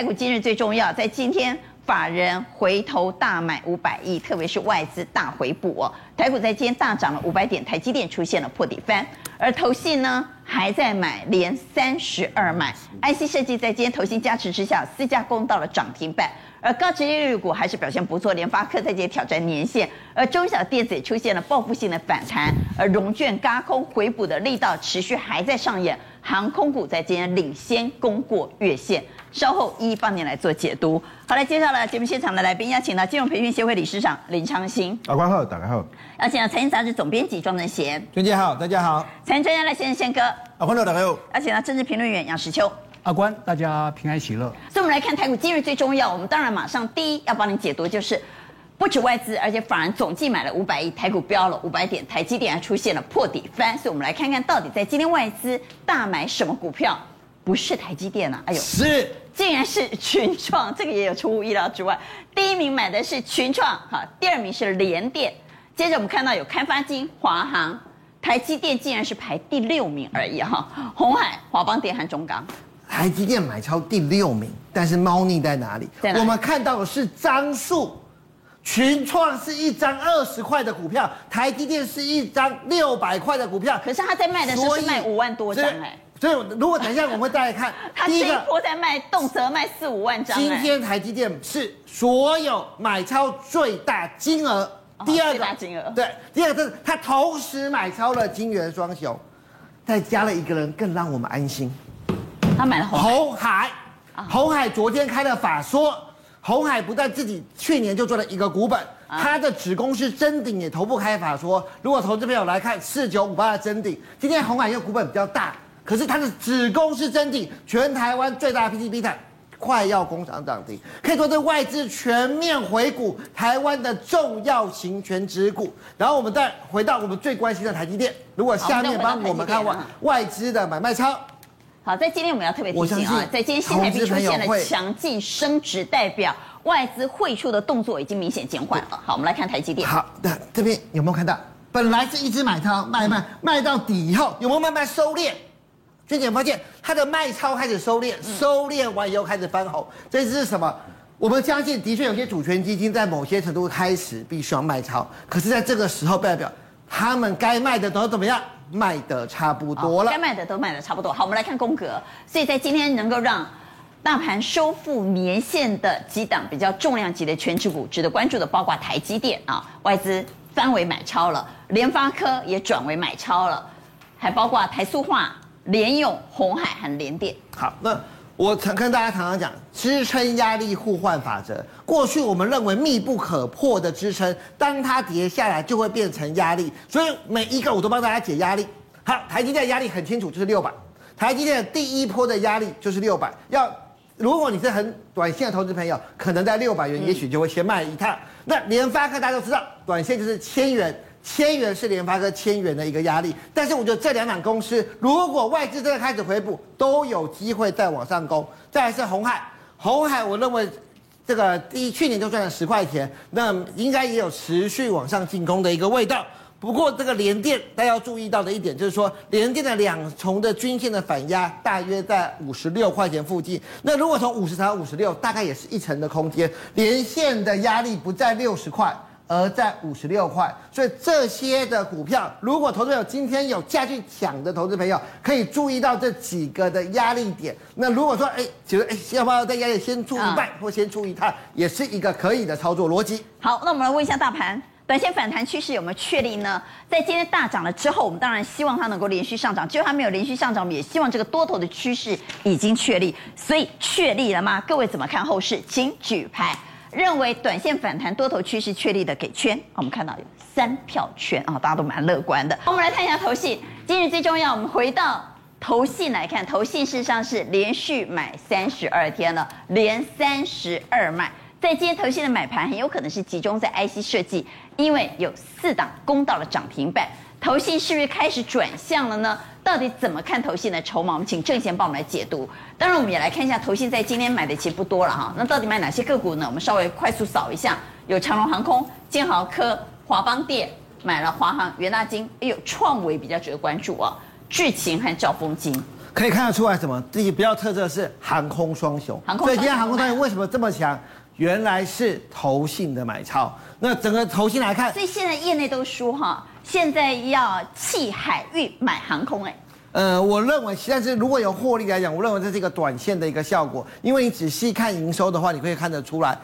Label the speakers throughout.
Speaker 1: 台股今日最重要，在今天法人回头大买五百亿，特别是外资大回补。台股在今天大涨了五百点，台积电出现了破底翻，而投信呢还在买，连三十二买。IC 设计在今天投信加持之下，四家攻到了涨停板。而高值利率股还是表现不错，联发科在今天挑战年线，而中小电子也出现了报复性的反弹，而融券轧空回补的力道持续还在上演，航空股在今天领先攻过月线，稍后一一帮您来做解读。好，来介绍了节目现场的来宾，邀请到金融培训协会理事长林昌兴，
Speaker 2: 阿官好，大家好，
Speaker 1: 邀请到财经杂志总编辑庄正贤，
Speaker 2: 娟姐好，大家好，
Speaker 1: 财经专家赖先生宪哥，
Speaker 2: 阿官好，大家好，
Speaker 1: 而且呢政治评论员杨石秋。
Speaker 3: 阿关，大家平安喜乐。
Speaker 1: 所以，我们来看台股今日最重要。我们当然马上第一要帮你解读，就是不止外资，而且法人总计买了五百亿，台股飙了五百点，台积电还出现了破底翻。所以，我们来看看到底在今天外资大买什么股票？不是台积电啊，哎呦，
Speaker 2: 是，
Speaker 1: 竟然是群创，这个也有出乎意料之外。第一名买的是群创，哈，第二名是联电，接着我们看到有开发金、华航，台积电竟然是排第六名而已，哈，红海、华邦电和中钢。
Speaker 2: 台积电买超第六名，但是猫腻在哪里？
Speaker 1: 在哪里？
Speaker 2: 我们看到的是张数，群创是一张二十块的股票，台积电是一张六百块的股票。
Speaker 1: 可是他在卖的时候是卖五万多张哎，
Speaker 2: 所以如果等一下我们再来看，
Speaker 1: 他这一波在卖，动辄卖四五万张。
Speaker 2: 今天台积电是所有买超最大金额，第二个
Speaker 1: 金额
Speaker 2: 对，第二个是他同时买超了金圆双雄，再加了一个人，更让我们安心。
Speaker 1: 他买了红
Speaker 2: 海，红海昨天开了法说，红海不但自己去年就做了一个股本，他的子公司真鼎也同步开法说。如果投资朋友来看四九五八的真鼎，今天红海因为股本比较大，可是它的子公司真鼎全台湾最大的 PTB 厂快要攻涨涨停，可以说这外资全面回股台湾的重要型权值股。然后我们再回到我们最关心的台积电，如果下面帮我们看外外资的买卖超。
Speaker 1: 好，在今天我们要特别提醒啊，在今天新台币出现了强劲升值，代表外资汇出的动作已经明显减缓了。好，我们来看台积电。
Speaker 2: 好的，这边有没有看到？本来是一直买超卖卖卖到底以后，有没有慢慢收敛？娟姐发现它的卖超开始收敛，收敛完以后开始翻红，这是什么？我们相信的确有些主权基金在某些程度开始必须要卖超，可是在这个时候代表他们该卖的都怎么样？卖的差不多了，
Speaker 1: 该卖的都卖的差不多。好，我们来看宫格。所以在今天能够让大盘收复年线的几档比较重量级的权值股，值得关注的包括台积电啊，外资翻为买超了；联发科也转为买超了，还包括台塑化、联咏、鸿海和联电。
Speaker 2: 好，那。我常跟大家常常讲支撑压力互换法则。过去我们认为密不可破的支撑，当它跌下来就会变成压力。所以每一个我都帮大家解压力。好，台积电的压力很清楚，就是六百。台积电的第一波的压力就是六百。要如果你是很短线的投资朋友，可能在六百元，也许就会先卖一趟。那联发科大家都知道，短线就是千元。千元是联发科千元的一个压力，但是我觉得这两档公司，如果外资真的开始回补，都有机会再往上攻。再来是鸿海，鸿海我认为这个第一去年就赚了十块钱，那应该也有持续往上进攻的一个味道。不过这个联电大家要注意到的一点就是说，联电的两重的均线的反压大约在五十六块钱附近。那如果从五十到五十六，大概也是一成的空间，连线的压力不在六十块。而在五十六块，所以这些的股票，如果投资朋友今天有下去抢的投资朋友，可以注意到这几个的压力点。那如果说哎，觉得哎，要不要在压力先出一半，或先出一趟，也是一个可以的操作逻辑。
Speaker 1: 好，那我们来问一下大盘，短线反弹趋势有没有确立呢？在今天大涨了之后，我们当然希望它能够连续上涨，结果它没有连续上涨，我们也希望这个多头的趋势已经确立，所以确立了吗？各位怎么看后市？请举牌。认为短线反弹多头趋势确立的给圈，我们看到有三票圈啊，大家都蛮乐观的。我们来看一下投信，今日最重要，我们回到投信来看，投信事实上是连续买三十二天了，连三十二买。在今天投信的买盘很有可能是集中在 IC 设计，因为有四档攻到了涨停板。投信是不是开始转向了呢？到底怎么看投信的筹码？我们请郑贤帮我们来解读。当然，我们也来看一下投信在今天买的其实不多了哈。那到底买哪些个股呢？我们稍微快速扫一下，有长荣航空、建豪科、华邦电，买了华航、元大金，哎呦，创维比较值得关注啊，智勤和兆丰金。
Speaker 2: 可以看得出来什么？自己比较特色是航空双雄，
Speaker 1: 航空
Speaker 2: 所以今天航空双雄为什么这么强？原来是投信的买超。那整个投信来看，
Speaker 1: 所以现在业内都说哈，现在要弃海运买航空哎。
Speaker 2: 呃，我认为，但是如果有获利来讲，我认为这是一个短线的一个效果，因为你仔细看营收的话，你可以看得出来，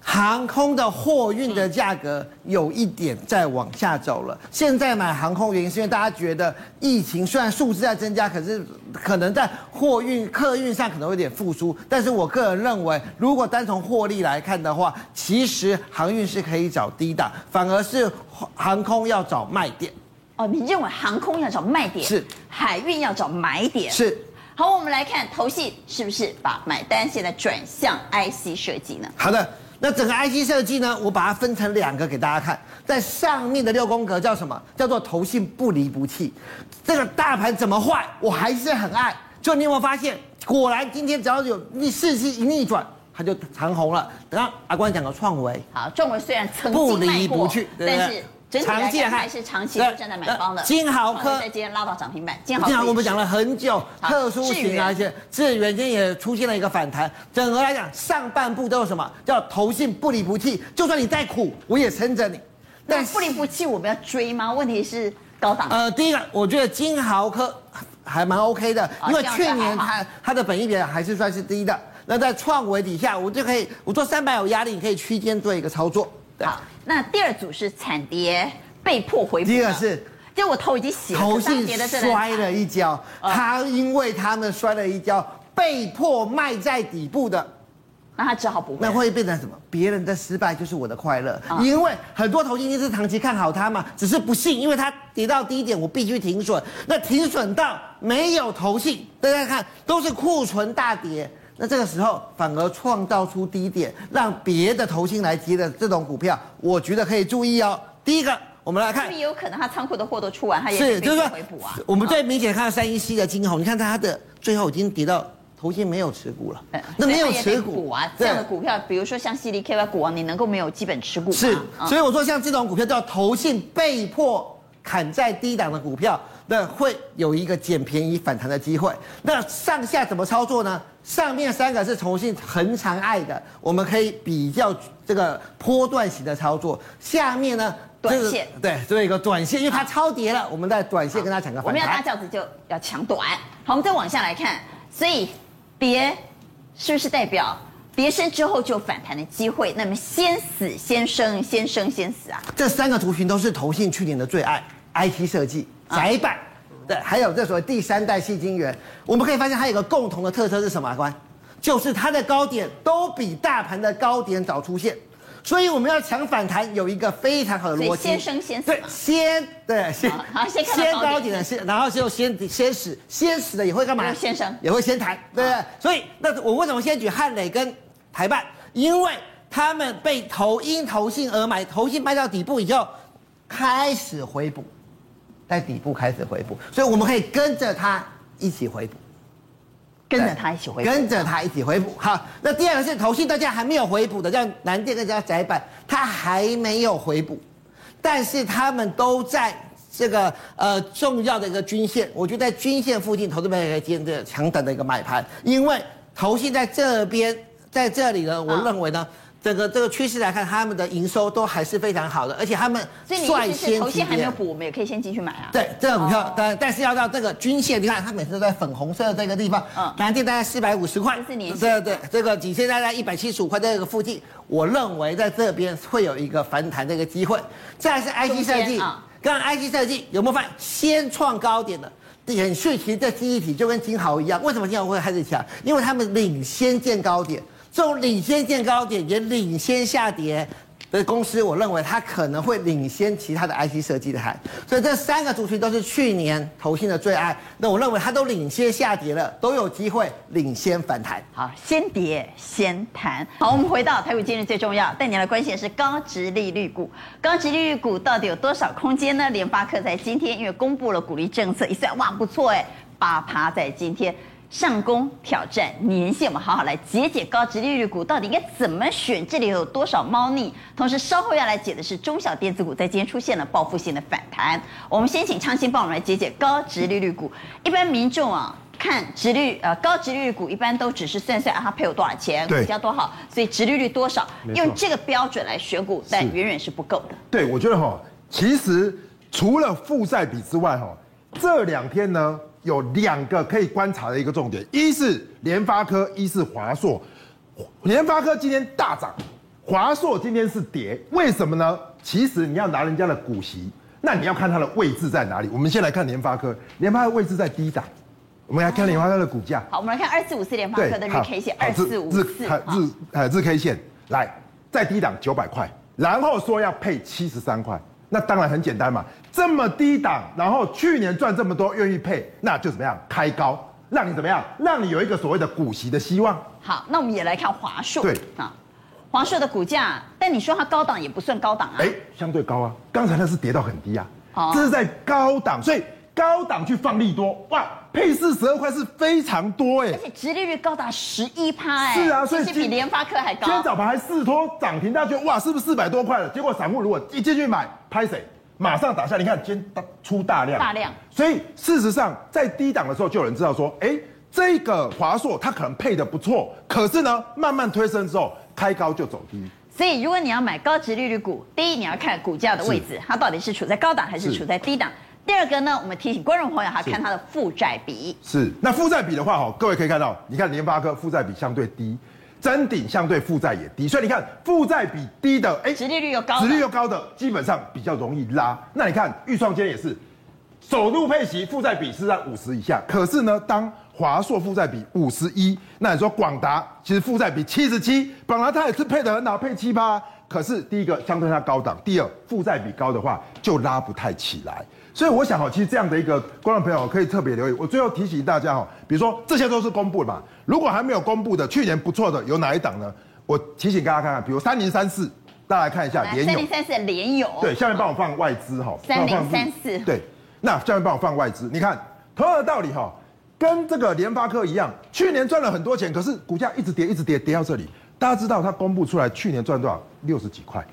Speaker 2: 航空的货运的价格有一点在往下走了。现在买航空原因是因为大家觉得疫情虽然数字在增加，可是可能在货运客运上可能会有点复苏。但是我个人认为，如果单从获利来看的话，其实航运是可以找低档，反而是航空要找卖点。
Speaker 1: 哦，你认为航空要找卖点，
Speaker 2: 是
Speaker 1: 海运要找买点，
Speaker 2: 是。
Speaker 1: 好，我们来看投信是不是把买单现在转向 IC 设计呢？
Speaker 2: 好的，那整个 IC 设计呢，我把它分成两个给大家看，在上面的六宫格叫什么？叫做投信不离不弃。这个大盘怎么坏，我还是很爱。就你有没有发现，果然今天只要有逆势势一逆转，它就长红了。等下阿关讲个创维，
Speaker 1: 好，创维虽然曾经
Speaker 2: 不离不弃，
Speaker 1: 但是。长期还是长期都站在买方的。
Speaker 2: 金豪科
Speaker 1: 在今天拉到涨停板。金豪科，
Speaker 2: 我们讲了很久，特殊型而且智原今天也出现了一个反弹。整合来讲，上半部都有什么？叫投信不离不弃，就算你再苦，我也撑着你。
Speaker 1: 但不离不弃，我们要追吗？问题是高档。
Speaker 2: 呃，第一个，我觉得金豪科还蛮 OK 的，因为去年它它的本益比还是算是低的。那在创维底下，我就可以，我做三百有压力，你可以区间做一个操作。
Speaker 1: 好，那第二组是惨跌被迫回补。
Speaker 2: 第二是，
Speaker 1: 就我头已经洗了，
Speaker 2: 投信摔了一跤，他因为他们摔了一跤，被迫卖在底部的，
Speaker 1: 那他只好不会。
Speaker 2: 那会变成什么？别人的失败就是我的快乐，因为很多投信一是长期看好它嘛，只是不信，因为它跌到低点，我必须停损。那停损到没有投信，大家看都是库存大跌。那这个时候反而创造出低点，让别的投信来接的这种股票，我觉得可以注意哦。第一个，我们来看，也
Speaker 1: 有可能他仓库的货都出完，他也是就是回补啊。
Speaker 2: 我们最明显看到三一七的金红，你看它的最后已经跌到投信没有持股了，那没有持股
Speaker 1: 啊，这样的股票，比如说像 CDKY 股王，你能够没有基本持股吗？
Speaker 2: 是，所以我说像这种股票叫投信被迫砍在低档的股票，那会有一个捡便宜反弹的机会。那上下怎么操作呢？上面三个是投信很常爱的，我们可以比较这个波段型的操作。下面呢，
Speaker 1: 短线
Speaker 2: 对，做一个短线，因为它超跌了，我们在短线跟它抢个反弹。
Speaker 1: 我们要大轿子就要抢短。好，我们再往下来看，所以跌是不是代表跌升之后就反弹的机会？那么先死先生，先生先死啊！
Speaker 2: 这三个族群都是投信去年的最爱，IT 设计、窄板。对，还有这所谓第三代细晶圆，我们可以发现它有个共同的特色是什么？关，就是它的高点都比大盘的高点早出现，所以我们要抢反弹，有一个非常好的逻辑。
Speaker 1: 先生先死。
Speaker 2: 对，先对先
Speaker 1: 好先高
Speaker 2: 先高点的先，然后就先先死，先死的也会干嘛？
Speaker 1: 先升
Speaker 2: 也会先弹，对不对？所以那我为什么先举汉磊跟台办？因为他们被投因投信而买，投信卖到底部以后开始回补。在底部开始回补，所以我们可以跟着它一起回补，
Speaker 1: 跟着它一起回补，
Speaker 2: 跟着它一起回补。好，那第二个是投信，大家还没有回补的，叫南电跟叫窄板，它还没有回补，但是他们都在这个呃重要的一个均线，我觉得在均线附近，投资朋友可以接这个强等的一个买盘，因为投信在这边，在这里呢，我认为呢。整个这个趋势来看，他们的营收都还是非常好的，而且他们率先。
Speaker 1: 头线还没有补，我们也可以先进去买啊。
Speaker 2: 对，这个股票，但但是要到这个均线，你看它每次都在粉红色的这个地方，嗯，南电大概四百五十块，
Speaker 1: 对
Speaker 2: 对对，这个几千大概一百七十五块这个附近，我认为在这边会有一个反弹的一个机会。再来是 IC 设计，刚刚 IC 设计有没有发现先创高点的？点序其实这记忆体就跟金豪一样，为什么金豪会开始强？因为他们领先见高点。这种领先见高点也领先下跌的公司，我认为它可能会领先其他的 IC 设计的海，所以这三个族群都是去年投信的最爱。那我认为它都领先下跌了，都有机会领先反弹。
Speaker 1: 好，先跌先弹。好，我们回到台股今日最重要，带你来关心的是高值利率股。高值利率股到底有多少空间呢？联发科在今天因为公布了股利政策，一算哇不错哎，八趴在今天。上攻挑战年限，我们好好来解解高值利率股到底应该怎么选，这里有多少猫腻？同时稍后要来解的是中小电子股在今天出现了报复性的反弹。我们先请昌兴帮我们来解解高值利率股。一般民众啊，看值率呃高值利率股一般都只是算算啊它配有多少钱，股价多好，所以值利率多少，用这个标准来选股，但远远是不够的。
Speaker 4: 对，我觉得哈，其实除了负债比之外哈，这两天呢有两个可以观察的一个重点，一是联发科，一是华硕。联发科今天大涨，华硕今天是跌，为什么呢？其实你要拿人家的股息，那你要看它的位置在哪里。我们先来看联发科，联发科位置在低档。我们来看联发科的股价。
Speaker 1: 好，我们来看二四五四联发科的日 K 线，二四五四
Speaker 4: 日呃日 K 线来在低档九百块，然后说要配七十三块，那当然很简单嘛，这么低档，然后去年赚这么多，愿意配，那就怎么样开高。让你怎么样？让你有一个所谓的股息的希望。
Speaker 1: 好，那我们也来看华硕。
Speaker 4: 对
Speaker 1: 啊，华硕的股价，但你说它高档也不算高档啊。
Speaker 4: 哎，相对高啊。刚才那是跌到很低啊。哦。这是在高档，所以高档去放利多，哇，配四十二块是非常多哎。
Speaker 1: 而且殖利率高达十一趴哎。
Speaker 4: 是啊，所以
Speaker 1: 比联发科还高。
Speaker 4: 今天早盘还四托涨停，大家觉得哇，是不是四百多块了？结果散户如果一进去买，拍谁？马上打下，你看今天出大量，
Speaker 1: 大量。
Speaker 4: 所以事实上，在低档的时候，就有人知道说，哎，这个华硕它可能配的不错，可是呢，慢慢推升之后，开高就走低。
Speaker 1: 所以如果你要买高值利率股，第一你要看股价的位置，它到底是处在高档还是处在低档。第二个呢，我们提醒观众朋友，还要看它的负债比。
Speaker 4: 是，那负债比的话，哈，各位可以看到，你看联发科负债比相对低。真顶相对负债也低，所以你看负债比低的，哎，
Speaker 1: 殖利率又高，
Speaker 4: 殖利率又高的，基本上比较容易拉。那你看预创今天也是，首度配息，负债比是在五十以下。可是呢，当华硕负债比五十一，那你说广达其实负债比七十七，本来它也是配的很好，配七八。可是第一个相对它高档，第二负债比高的话就拉不太起来。所以我想哦，其实这样的一个观众朋友可以特别留意。我最后提醒大家哈，比如说这些都是公布的嘛，如果还没有公布的，去年不错的有哪一档呢？我提醒大家看看，比如三零三四，大家来看一下联友。三
Speaker 1: 零三四联友。
Speaker 4: 对，下面帮我放外资哈。
Speaker 1: 三零三四。
Speaker 4: 对，那下面帮我放外资，你看同样的道理哈，跟这个联发科一样，去年赚了很多钱，可是股价一直跌，一直跌，跌到这里。大家知道它公布出来去年赚多少？六十几块。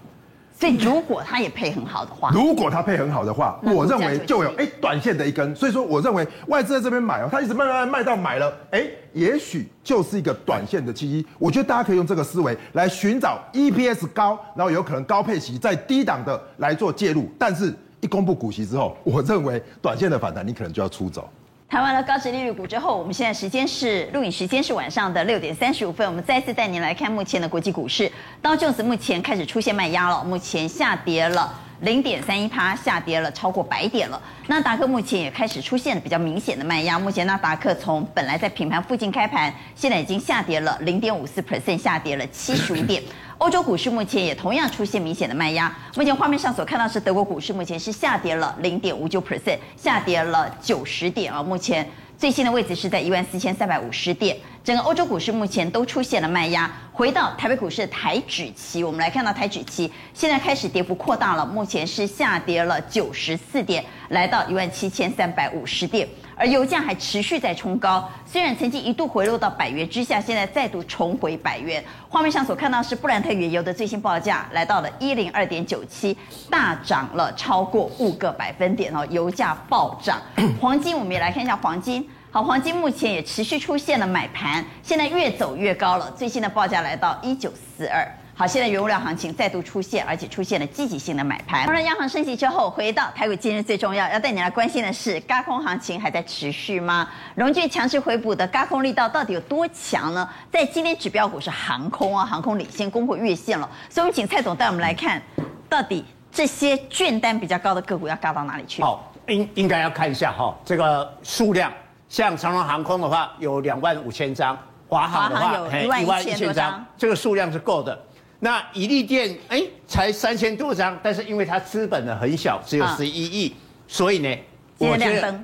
Speaker 1: 所以如果它也配很好的话，
Speaker 4: 如果它配很好的话，我认为就有哎短线的一根。所以说，我认为外资在这边买哦，它一直慢慢卖到买了，哎，也许就是一个短线的契机。我觉得大家可以用这个思维来寻找 EPS 高，然后有可能高配息在低档的来做介入。但是一公布股息之后，我认为短线的反弹你可能就要出走。
Speaker 1: 谈完了高值利率股之后，我们现在时间是录影时间是晚上的六点三十五分。我们再次带您来看目前的国际股市，道琼斯目前开始出现卖压了，目前下跌了零点三一趴，下跌了超过百点了。纳达克目前也开始出现了比较明显的卖压，目前纳达克从本来在平盘附近开盘，现在已经下跌了零点五四 percent，下跌了七十五点。欧洲股市目前也同样出现明显的卖压。目前画面上所看到是德国股市，目前是下跌了零点五九 percent，下跌了九十点啊。目前最新的位置是在一万四千三百五十点。整个欧洲股市目前都出现了卖压。回到台北股市的台指期，我们来看到台指期现在开始跌幅扩大了，目前是下跌了九十四点，来到一万七千三百五十点。而油价还持续在冲高，虽然曾经一度回落到百元之下，现在再度重回百元。画面上所看到是布兰特原油的最新报价，来到了一零二点九七，大涨了超过五个百分点哦，油价暴涨。黄金，我们也来看一下黄金。好，黄金目前也持续出现了买盘，现在越走越高了，最新的报价来到一九四二。好，现在原物料行情再度出现，而且出现了积极性的买盘。当然，央行升息之后，回到台股今日最重要要带你来关心的是，高空行情还在持续吗？融券强势回补的高空力道到底有多强呢？在今天指标股是航空啊，航空领先攻破月线了。所以，我们请蔡总带我们来看，到底这些券单比较高的个股要高到哪里去？
Speaker 5: 好，应应该要看一下哈，这个数量，像长荣航空的话有两万五千张，华航的话
Speaker 1: 有一万一千张，
Speaker 5: 这个数量是够的。那一利电哎，才三千多张，但是因为它资本呢很小，只有十一亿，啊、所以呢，我觉得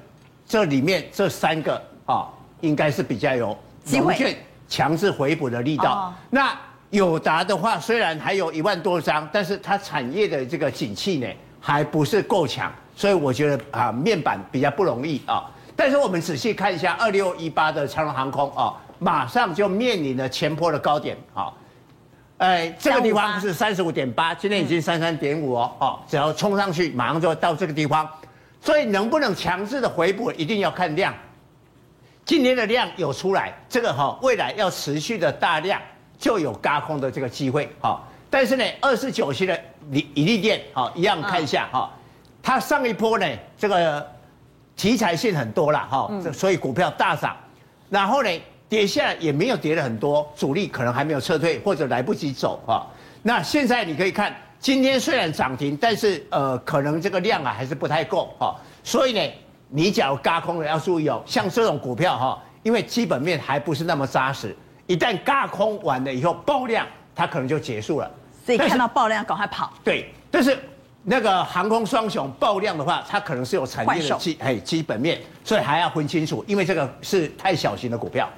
Speaker 5: 这里面这三个啊，应该是比较有融券强制回补的力道。哦、那友达的话，虽然还有一万多张，但是它产业的这个景气呢，还不是够强，所以我觉得啊，面板比较不容易啊。但是我们仔细看一下二六一八的长荣航空啊，马上就面临了前坡的高点啊。哎，这个地方是三十五点八，今天已经三三点五哦，哦，只要冲上去，马上就会到这个地方，所以能不能强制的回补，一定要看量。今天的量有出来，这个哈未来要持续的大量就有轧空的这个机会哈。但是呢，二十九期的以以利电哈一样看一下哈，它上一波呢这个题材性很多了哈，所以股票大涨，然后呢跌下来也没有跌了很多，主力可能还没有撤退或者来不及走哈。那现在你可以看，今天虽然涨停，但是呃可能这个量啊还是不太够哈，所以呢。你假如轧空了，要注意哦。像这种股票哈，因为基本面还不是那么扎实，一旦轧空完了以后爆量，它可能就结束了。
Speaker 1: 所以看到爆量赶快跑。
Speaker 5: 对，但是那个航空双雄爆量的话，它可能是有产业的基哎基本面，所以还要分清楚，因为这个是太小型的股票。